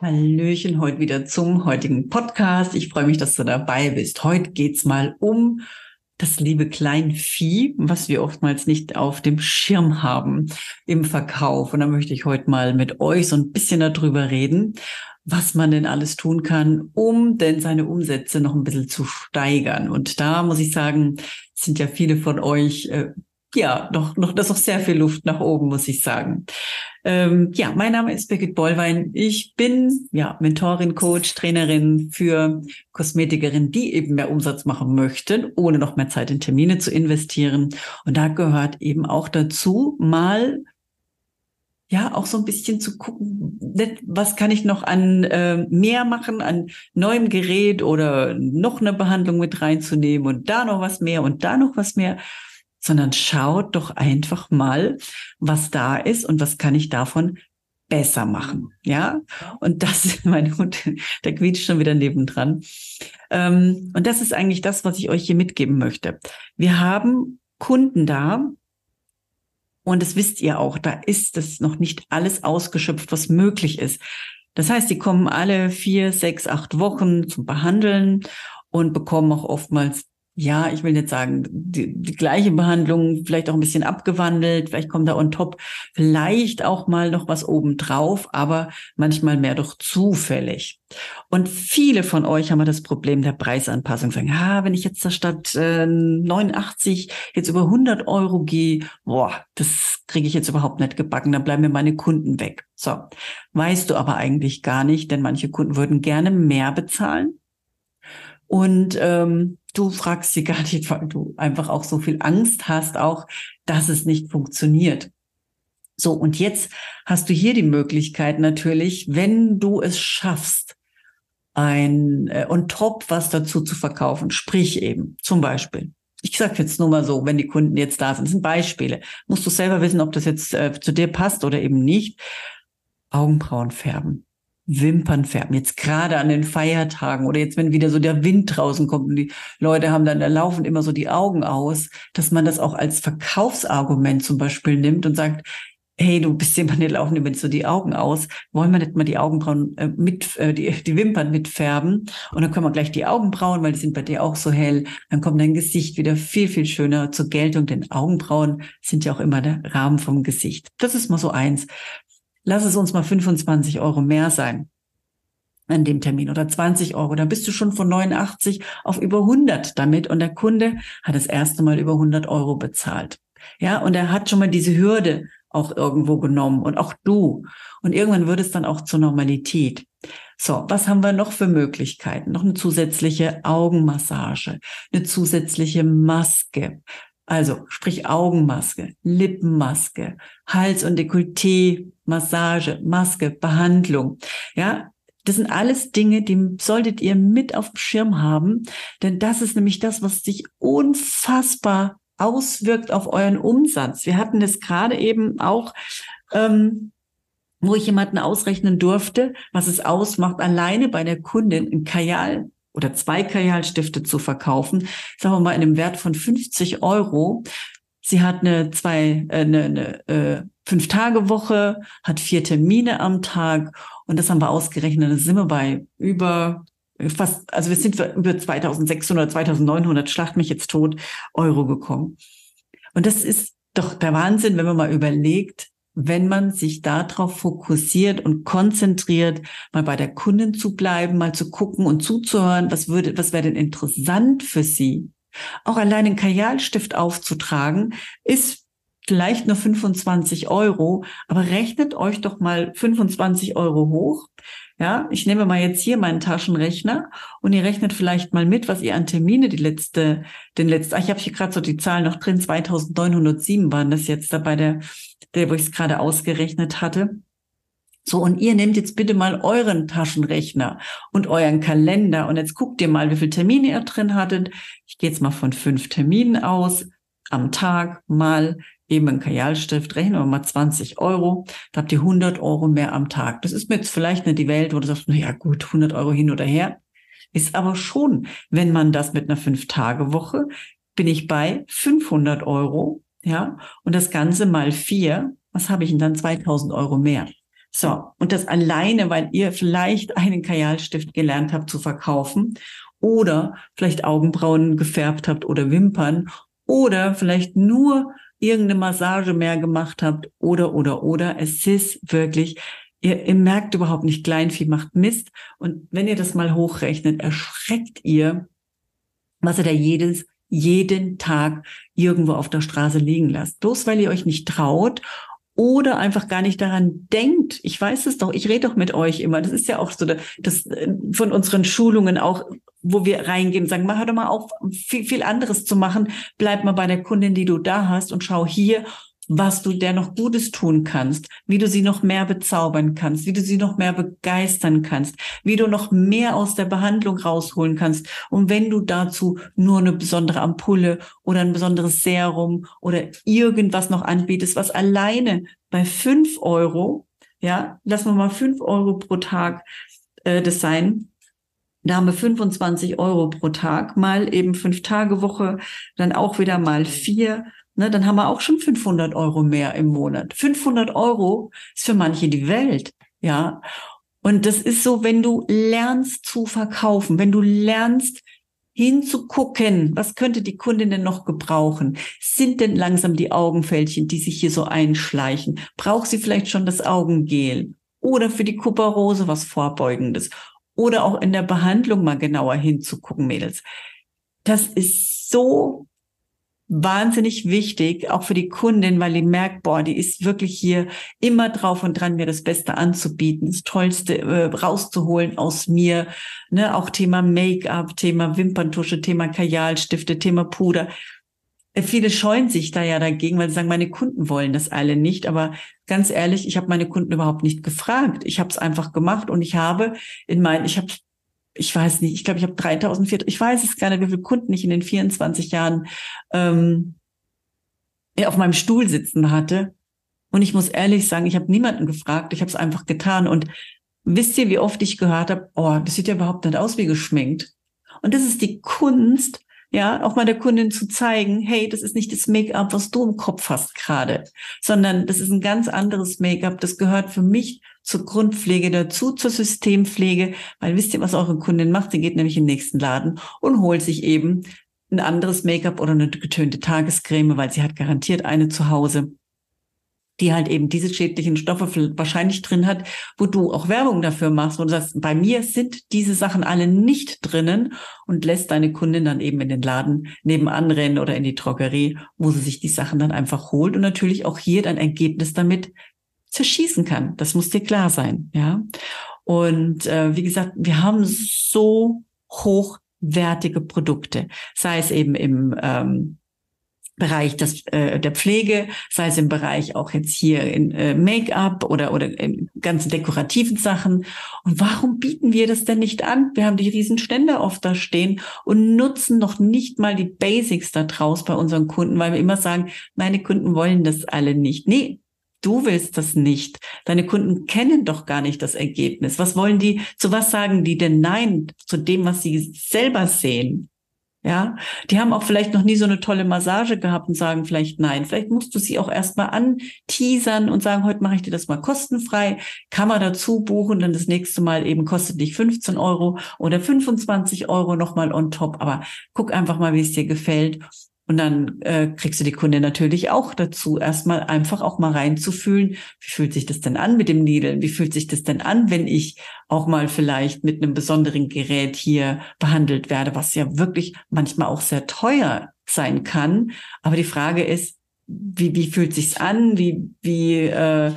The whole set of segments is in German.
Hallöchen, heute wieder zum heutigen Podcast. Ich freue mich, dass du dabei bist. Heute geht's mal um das liebe Kleinvieh, was wir oftmals nicht auf dem Schirm haben im Verkauf. Und da möchte ich heute mal mit euch so ein bisschen darüber reden, was man denn alles tun kann, um denn seine Umsätze noch ein bisschen zu steigern. Und da muss ich sagen, sind ja viele von euch äh, ja, noch, noch, das ist noch sehr viel Luft nach oben, muss ich sagen. Ähm, ja, mein Name ist Birgit Bollwein. Ich bin, ja, Mentorin, Coach, Trainerin für Kosmetikerinnen, die eben mehr Umsatz machen möchten, ohne noch mehr Zeit in Termine zu investieren. Und da gehört eben auch dazu, mal ja, auch so ein bisschen zu gucken, was kann ich noch an äh, mehr machen, an neuem Gerät oder noch eine Behandlung mit reinzunehmen und da noch was mehr und da noch was mehr sondern schaut doch einfach mal, was da ist und was kann ich davon besser machen. Ja, und das mein Hund, der quietscht schon wieder nebendran. Ähm, und das ist eigentlich das, was ich euch hier mitgeben möchte. Wir haben Kunden da, und das wisst ihr auch, da ist das noch nicht alles ausgeschöpft, was möglich ist. Das heißt, die kommen alle vier, sechs, acht Wochen zum Behandeln und bekommen auch oftmals ja, ich will jetzt sagen, die, die gleiche Behandlung, vielleicht auch ein bisschen abgewandelt, vielleicht kommt da on top vielleicht auch mal noch was obendrauf, aber manchmal mehr doch zufällig. Und viele von euch haben das Problem der Preisanpassung. Sagen, ah, wenn ich jetzt da statt äh, 89 jetzt über 100 Euro gehe, boah, das kriege ich jetzt überhaupt nicht gebacken, dann bleiben mir meine Kunden weg. So, weißt du aber eigentlich gar nicht, denn manche Kunden würden gerne mehr bezahlen. Und ähm, du fragst sie gar nicht, weil du einfach auch so viel Angst hast, auch, dass es nicht funktioniert. So, und jetzt hast du hier die Möglichkeit natürlich, wenn du es schaffst, ein äh, on top was dazu zu verkaufen, sprich eben zum Beispiel. Ich sage jetzt nur mal so, wenn die Kunden jetzt da sind, das sind Beispiele. Musst du selber wissen, ob das jetzt äh, zu dir passt oder eben nicht. Augenbrauen färben. Wimpern färben. Jetzt gerade an den Feiertagen oder jetzt, wenn wieder so der Wind draußen kommt und die Leute haben dann, da laufen immer so die Augen aus, dass man das auch als Verkaufsargument zum Beispiel nimmt und sagt, hey, du bist jemand, der laufen immer so die Augen aus. Wollen wir nicht mal die Augenbrauen äh, mit, äh, die, die Wimpern mitfärben? Und dann können wir gleich die Augenbrauen, weil die sind bei dir auch so hell. Dann kommt dein Gesicht wieder viel, viel schöner zur Geltung, denn Augenbrauen sind ja auch immer der Rahmen vom Gesicht. Das ist mal so eins lass es uns mal 25 Euro mehr sein an dem Termin oder 20 Euro. Da bist du schon von 89 auf über 100 damit und der Kunde hat das erste Mal über 100 Euro bezahlt. Ja, und er hat schon mal diese Hürde auch irgendwo genommen und auch du. Und irgendwann wird es dann auch zur Normalität. So, was haben wir noch für Möglichkeiten? Noch eine zusätzliche Augenmassage, eine zusätzliche Maske, also sprich Augenmaske, Lippenmaske, Hals- und Dekolleté, Massage, Maske, Behandlung. Ja, das sind alles Dinge, die solltet ihr mit auf dem Schirm haben, denn das ist nämlich das, was sich unfassbar auswirkt auf euren Umsatz. Wir hatten das gerade eben auch, ähm, wo ich jemanden ausrechnen durfte, was es ausmacht, alleine bei der Kundin ein Kajal oder zwei Kajalstifte zu verkaufen, sagen wir mal in einem Wert von 50 Euro. Sie hat eine zwei, äh, eine, eine äh, fünf Tage Woche, hat vier Termine am Tag und das haben wir ausgerechnet. Da sind wir bei über fast, also wir sind über 2600, 2900 Schlacht mich jetzt tot Euro gekommen. Und das ist doch der Wahnsinn, wenn man mal überlegt, wenn man sich darauf fokussiert und konzentriert, mal bei der Kundin zu bleiben, mal zu gucken und zuzuhören, was würde, was wäre denn interessant für sie? Auch allein einen Kajalstift aufzutragen, ist vielleicht nur 25 Euro, aber rechnet euch doch mal 25 Euro hoch. Ja, ich nehme mal jetzt hier meinen Taschenrechner und ihr rechnet vielleicht mal mit, was ihr an Termine die letzte, den letzten, ach, ich habe hier gerade so die Zahlen noch drin, 2907 waren das jetzt da bei der, der, wo ich es gerade ausgerechnet hatte. So, und ihr nehmt jetzt bitte mal euren Taschenrechner und euren Kalender und jetzt guckt ihr mal, wie viele Termine ihr drin hattet. Ich gehe jetzt mal von fünf Terminen aus am Tag mal eben ein Kajalstift, rechnen wir mal 20 Euro, da habt ihr 100 Euro mehr am Tag. Das ist mir jetzt vielleicht nicht die Welt, wo du sagst, na ja gut, 100 Euro hin oder her. Ist aber schon, wenn man das mit einer Fünf-Tage-Woche, bin ich bei 500 Euro, ja, und das Ganze mal vier, was habe ich denn dann 2000 Euro mehr? So, und das alleine, weil ihr vielleicht einen Kajalstift gelernt habt zu verkaufen oder vielleicht Augenbrauen gefärbt habt oder Wimpern oder vielleicht nur irgendeine Massage mehr gemacht habt oder, oder, oder. Es ist wirklich, ihr, ihr merkt überhaupt nicht, Kleinvieh macht Mist. Und wenn ihr das mal hochrechnet, erschreckt ihr, was ihr da jedes, jeden Tag irgendwo auf der Straße liegen lasst. Bloß weil ihr euch nicht traut oder einfach gar nicht daran denkt. Ich weiß es doch, ich rede doch mit euch immer. Das ist ja auch so das äh, von unseren Schulungen auch, wo wir reingehen und sagen, mach doch mal auf, viel, viel anderes zu machen. Bleib mal bei der Kundin, die du da hast und schau hier was du der noch Gutes tun kannst, wie du sie noch mehr bezaubern kannst, wie du sie noch mehr begeistern kannst, wie du noch mehr aus der Behandlung rausholen kannst. Und wenn du dazu nur eine besondere Ampulle oder ein besonderes Serum oder irgendwas noch anbietest, was alleine bei fünf Euro, ja, lassen wir mal fünf Euro pro Tag äh, das sein, da haben wir 25 Euro pro Tag, mal eben fünf Tage Woche, dann auch wieder mal vier ne, dann haben wir auch schon 500 Euro mehr im Monat. 500 Euro ist für manche die Welt, ja. Und das ist so, wenn du lernst zu verkaufen, wenn du lernst hinzugucken, was könnte die Kundin denn noch gebrauchen? Sind denn langsam die Augenfältchen, die sich hier so einschleichen? Braucht sie vielleicht schon das Augengel? Oder für die Kuperose was Vorbeugendes? Oder auch in der Behandlung mal genauer hinzugucken, Mädels. Das ist so wahnsinnig wichtig, auch für die Kundin, weil die merkt, boah, die ist wirklich hier immer drauf und dran, mir das Beste anzubieten, das Tollste äh, rauszuholen aus mir. Ne, auch Thema Make-up, Thema Wimperntusche, Thema Kajalstifte, Thema Puder. Äh, viele scheuen sich da ja dagegen, weil sie sagen, meine Kunden wollen das alle nicht. Aber ganz ehrlich, ich habe meine Kunden überhaupt nicht gefragt. Ich habe es einfach gemacht und ich habe in meinen, ich habe ich weiß nicht, ich glaube, ich habe 3000, 4000, ich weiß es gar nicht, wie viele Kunden ich in den 24 Jahren ähm, auf meinem Stuhl sitzen hatte. Und ich muss ehrlich sagen, ich habe niemanden gefragt, ich habe es einfach getan. Und wisst ihr, wie oft ich gehört habe, oh, das sieht ja überhaupt nicht aus wie geschminkt. Und das ist die Kunst, ja, auch mal der Kundin zu zeigen, hey, das ist nicht das Make-up, was du im Kopf hast gerade, sondern das ist ein ganz anderes Make-up. Das gehört für mich zur Grundpflege dazu, zur Systempflege, weil wisst ihr, was eure Kundin macht? Sie geht nämlich in den nächsten Laden und holt sich eben ein anderes Make-up oder eine getönte Tagescreme, weil sie hat garantiert eine zu Hause die halt eben diese schädlichen Stoffe wahrscheinlich drin hat, wo du auch Werbung dafür machst, du sagst, bei mir sind diese Sachen alle nicht drinnen und lässt deine Kundin dann eben in den Laden nebenan rennen oder in die Drogerie, wo sie sich die Sachen dann einfach holt und natürlich auch hier dein Ergebnis damit zerschießen kann. Das muss dir klar sein, ja. Und äh, wie gesagt, wir haben so hochwertige Produkte, sei es eben im ähm, Bereich des, äh, der Pflege, sei es im Bereich auch jetzt hier in äh, Make-up oder, oder in ganzen dekorativen Sachen. Und warum bieten wir das denn nicht an? Wir haben die riesen Stände oft da stehen und nutzen noch nicht mal die Basics da draus bei unseren Kunden, weil wir immer sagen, meine Kunden wollen das alle nicht. Nee, Du willst das nicht. Deine Kunden kennen doch gar nicht das Ergebnis. Was wollen die, zu was sagen die denn Nein zu dem, was sie selber sehen? Ja, die haben auch vielleicht noch nie so eine tolle Massage gehabt und sagen vielleicht nein. Vielleicht musst du sie auch erstmal anteasern und sagen, heute mache ich dir das mal kostenfrei. Kann man dazu buchen, dann das nächste Mal eben kostet dich 15 Euro oder 25 Euro nochmal on top. Aber guck einfach mal, wie es dir gefällt. Und dann äh, kriegst du die Kunde natürlich auch dazu, erstmal einfach auch mal reinzufühlen, wie fühlt sich das denn an mit dem Needle? Wie fühlt sich das denn an, wenn ich auch mal vielleicht mit einem besonderen Gerät hier behandelt werde, was ja wirklich manchmal auch sehr teuer sein kann. Aber die Frage ist, wie, wie fühlt sich's an? Wie, wie, äh,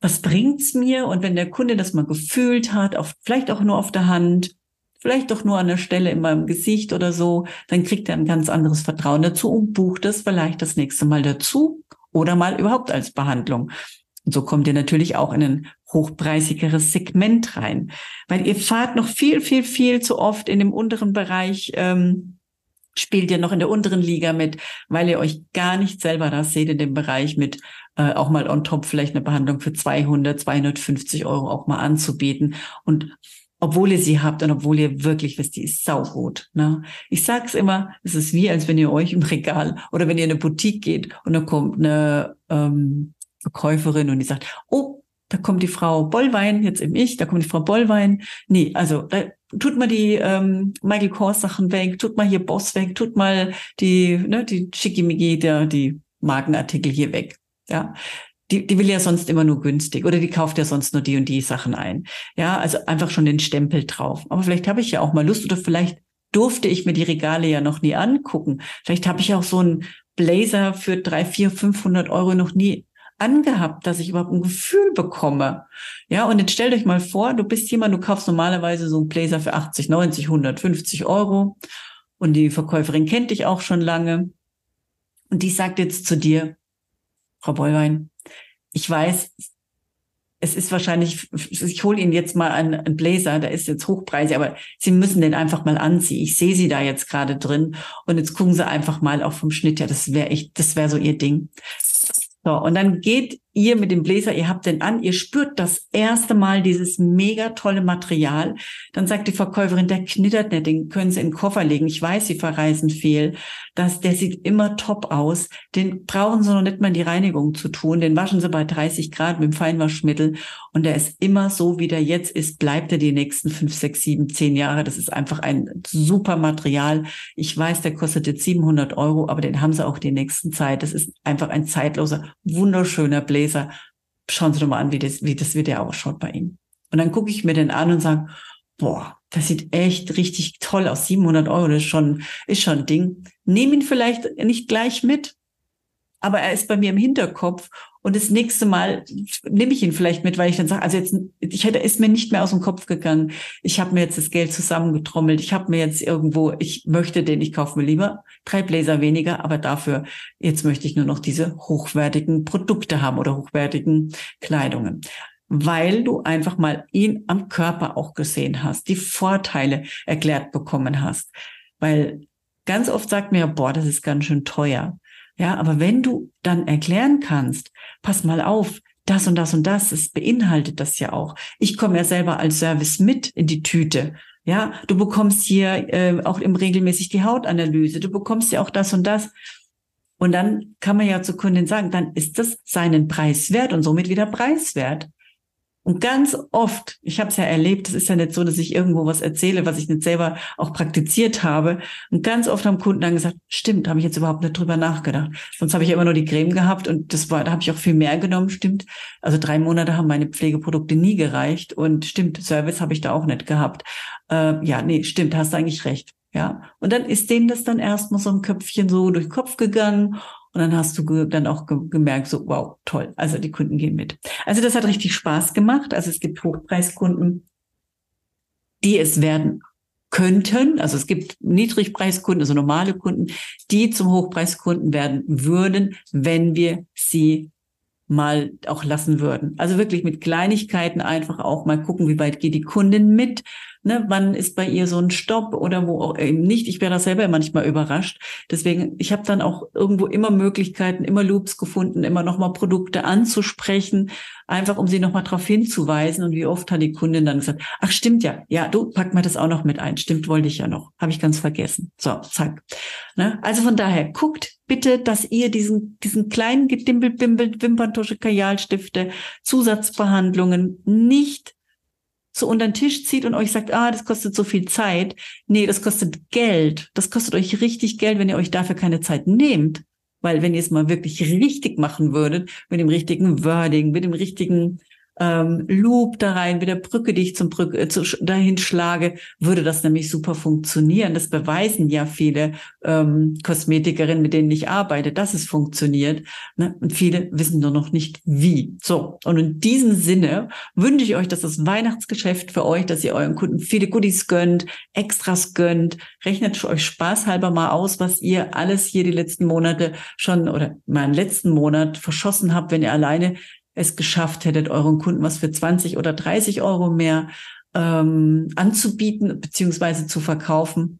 was bringt's mir? Und wenn der Kunde das mal gefühlt hat, auf, vielleicht auch nur auf der Hand, vielleicht doch nur an der Stelle in meinem Gesicht oder so, dann kriegt er ein ganz anderes Vertrauen dazu und bucht es vielleicht das nächste Mal dazu oder mal überhaupt als Behandlung. Und so kommt ihr natürlich auch in einen hochpreisigeres Segment rein. Weil ihr fahrt noch viel, viel, viel zu oft in dem unteren Bereich, ähm, spielt ihr noch in der unteren Liga mit, weil ihr euch gar nicht selber da seht in dem Bereich mit äh, auch mal on top vielleicht eine Behandlung für 200, 250 Euro auch mal anzubieten. Und obwohl ihr sie habt und obwohl ihr wirklich wisst, die ist saugut. Ne? Ich sag's immer, es ist wie, als wenn ihr euch im Regal oder wenn ihr in eine Boutique geht und da kommt eine ähm, Verkäuferin und die sagt, oh, da kommt die Frau Bollwein, jetzt eben ich, da kommt die Frau Bollwein. Nee, also da tut mal die ähm, Michael Kors Sachen weg, tut mal hier Boss weg, tut mal die, ne, die Schickimicki, der, die Markenartikel hier weg. Ja, die, die will ja sonst immer nur günstig oder die kauft ja sonst nur die und die Sachen ein. Ja, also einfach schon den Stempel drauf. Aber vielleicht habe ich ja auch mal Lust oder vielleicht durfte ich mir die Regale ja noch nie angucken. Vielleicht habe ich auch so einen Blazer für drei, vier, 500 Euro noch nie angehabt, dass ich überhaupt ein Gefühl bekomme. Ja, und jetzt stellt euch mal vor, du bist jemand, du kaufst normalerweise so einen Blazer für 80, 90, 150 Euro und die Verkäuferin kennt dich auch schon lange und die sagt jetzt zu dir, Frau Bollwein, ich weiß, es ist wahrscheinlich, ich hole Ihnen jetzt mal einen, einen Blazer, der ist jetzt hochpreisig, aber Sie müssen den einfach mal anziehen. Ich sehe Sie da jetzt gerade drin und jetzt gucken Sie einfach mal auch vom Schnitt her, das wäre echt, das wäre so Ihr Ding. So, und dann geht ihr mit dem Bläser, ihr habt den an, ihr spürt das erste Mal dieses mega tolle Material. Dann sagt die Verkäuferin, der knittert nicht, den können Sie in den Koffer legen. Ich weiß, Sie verreisen viel. Das, der sieht immer top aus. Den brauchen Sie noch nicht mal in die Reinigung zu tun. Den waschen Sie bei 30 Grad mit dem Feinwaschmittel. Und der ist immer so, wie der jetzt ist, bleibt er die nächsten fünf, sechs, sieben, zehn Jahre. Das ist einfach ein super Material. Ich weiß, der kostet jetzt 700 Euro, aber den haben Sie auch die nächsten Zeit. Das ist einfach ein zeitloser, wunderschöner Bläser. Leser, schauen Sie doch mal an, wie das, wie das Video ausschaut bei Ihnen. Und dann gucke ich mir den an und sage, boah, das sieht echt richtig toll aus. 700 Euro, ist schon, ist schon ein Ding. Nehme ihn vielleicht nicht gleich mit, aber er ist bei mir im Hinterkopf und das nächste Mal nehme ich ihn vielleicht mit, weil ich dann sage, also jetzt, ich hätte, ist mir nicht mehr aus dem Kopf gegangen. Ich habe mir jetzt das Geld zusammengetrommelt. Ich habe mir jetzt irgendwo, ich möchte den, ich kaufe mir lieber drei Bläser weniger, aber dafür, jetzt möchte ich nur noch diese hochwertigen Produkte haben oder hochwertigen Kleidungen weil du einfach mal ihn am Körper auch gesehen hast, die Vorteile erklärt bekommen hast. Weil ganz oft sagt mir, boah, das ist ganz schön teuer. Ja, aber wenn du dann erklären kannst, pass mal auf, das und das und das, es beinhaltet das ja auch. Ich komme ja selber als Service mit in die Tüte. Ja, du bekommst hier äh, auch im regelmäßig die Hautanalyse. Du bekommst ja auch das und das. Und dann kann man ja zur Kundin sagen, dann ist das seinen Preis wert und somit wieder preiswert. Und ganz oft, ich habe es ja erlebt, es ist ja nicht so, dass ich irgendwo was erzähle, was ich nicht selber auch praktiziert habe. Und ganz oft haben Kunden dann gesagt, stimmt, habe ich jetzt überhaupt nicht drüber nachgedacht. Sonst habe ich ja immer nur die Creme gehabt und das war, da habe ich auch viel mehr genommen, stimmt. Also drei Monate haben meine Pflegeprodukte nie gereicht und stimmt, Service habe ich da auch nicht gehabt. Äh, ja, nee, stimmt, hast eigentlich recht. Ja. Und dann ist denen das dann erstmal so im Köpfchen so durch den Kopf gegangen und dann hast du dann auch gemerkt, so, wow, toll. Also die Kunden gehen mit. Also das hat richtig Spaß gemacht. Also es gibt Hochpreiskunden, die es werden könnten. Also es gibt Niedrigpreiskunden, also normale Kunden, die zum Hochpreiskunden werden würden, wenn wir sie mal auch lassen würden. Also wirklich mit Kleinigkeiten einfach auch mal gucken, wie weit geht die Kundin mit, Ne, wann ist bei ihr so ein Stopp oder wo auch eben nicht? Ich wäre da selber manchmal überrascht. Deswegen, ich habe dann auch irgendwo immer Möglichkeiten, immer Loops gefunden, immer nochmal Produkte anzusprechen, einfach um sie nochmal darauf hinzuweisen. Und wie oft hat die Kundin dann gesagt, ach stimmt ja, ja, du pack mal das auch noch mit ein. Stimmt, wollte ich ja noch. Habe ich ganz vergessen. So, zack. Ne? Also von daher, guckt bitte, dass ihr diesen, diesen kleinen Gedimbel-Bimbel, Wimperntusche, Kajalstifte, Zusatzbehandlungen nicht so unter den Tisch zieht und euch sagt, ah, das kostet so viel Zeit. Nee, das kostet Geld. Das kostet euch richtig Geld, wenn ihr euch dafür keine Zeit nehmt. Weil wenn ihr es mal wirklich richtig machen würdet, mit dem richtigen Wording, mit dem richtigen ähm, Loop da rein, mit der Brücke, die ich zum Brücke, äh, zu, dahin schlage, würde das nämlich super funktionieren. Das beweisen ja viele ähm, Kosmetikerinnen, mit denen ich arbeite, dass es funktioniert. Ne? Und viele wissen nur noch nicht wie. So, und in diesem Sinne wünsche ich euch, dass das Weihnachtsgeschäft für euch, dass ihr euren Kunden viele Goodies gönnt, Extras gönnt, rechnet euch spaßhalber mal aus, was ihr alles hier die letzten Monate schon oder meinen letzten Monat verschossen habt, wenn ihr alleine es geschafft hättet, euren Kunden was für 20 oder 30 Euro mehr ähm, anzubieten beziehungsweise zu verkaufen.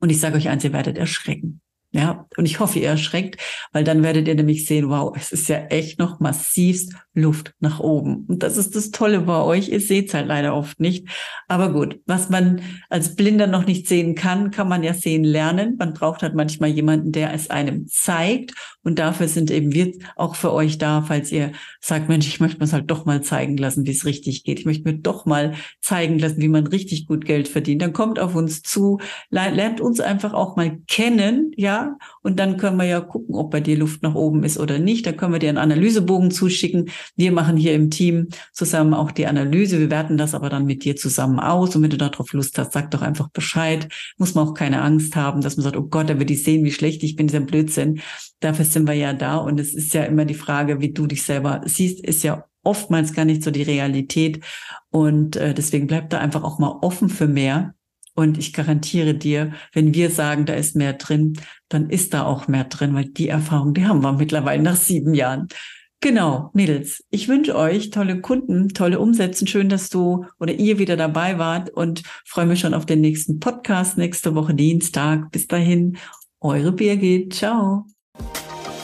Und ich sage euch eins, ihr werdet erschrecken. Ja, und ich hoffe, ihr erschreckt, weil dann werdet ihr nämlich sehen, wow, es ist ja echt noch massivst Luft nach oben. Und das ist das Tolle bei euch. Ihr seht es halt leider oft nicht. Aber gut, was man als Blinder noch nicht sehen kann, kann man ja sehen lernen. Man braucht halt manchmal jemanden, der es einem zeigt. Und dafür sind eben wir auch für euch da, falls ihr sagt, Mensch, ich möchte mir es halt doch mal zeigen lassen, wie es richtig geht. Ich möchte mir doch mal zeigen lassen, wie man richtig gut Geld verdient. Dann kommt auf uns zu, lernt uns einfach auch mal kennen, ja, und dann können wir ja gucken, ob bei dir Luft nach oben ist oder nicht. Da können wir dir einen Analysebogen zuschicken. Wir machen hier im Team zusammen auch die Analyse. Wir werten das aber dann mit dir zusammen aus. Und wenn du darauf Lust hast, sag doch einfach Bescheid. Muss man auch keine Angst haben, dass man sagt, oh Gott, da wird die sehen, wie schlecht ich bin, dieser Blödsinn. Dafür sind wir ja da. Und es ist ja immer die Frage, wie du dich selber siehst, ist ja oftmals gar nicht so die Realität. Und äh, deswegen bleib da einfach auch mal offen für mehr. Und ich garantiere dir, wenn wir sagen, da ist mehr drin, dann ist da auch mehr drin, weil die Erfahrung, die haben wir mittlerweile nach sieben Jahren. Genau, Mädels, ich wünsche euch tolle Kunden, tolle Umsätze. Schön, dass du oder ihr wieder dabei wart und freue mich schon auf den nächsten Podcast nächste Woche Dienstag. Bis dahin, eure Birgit. Ciao.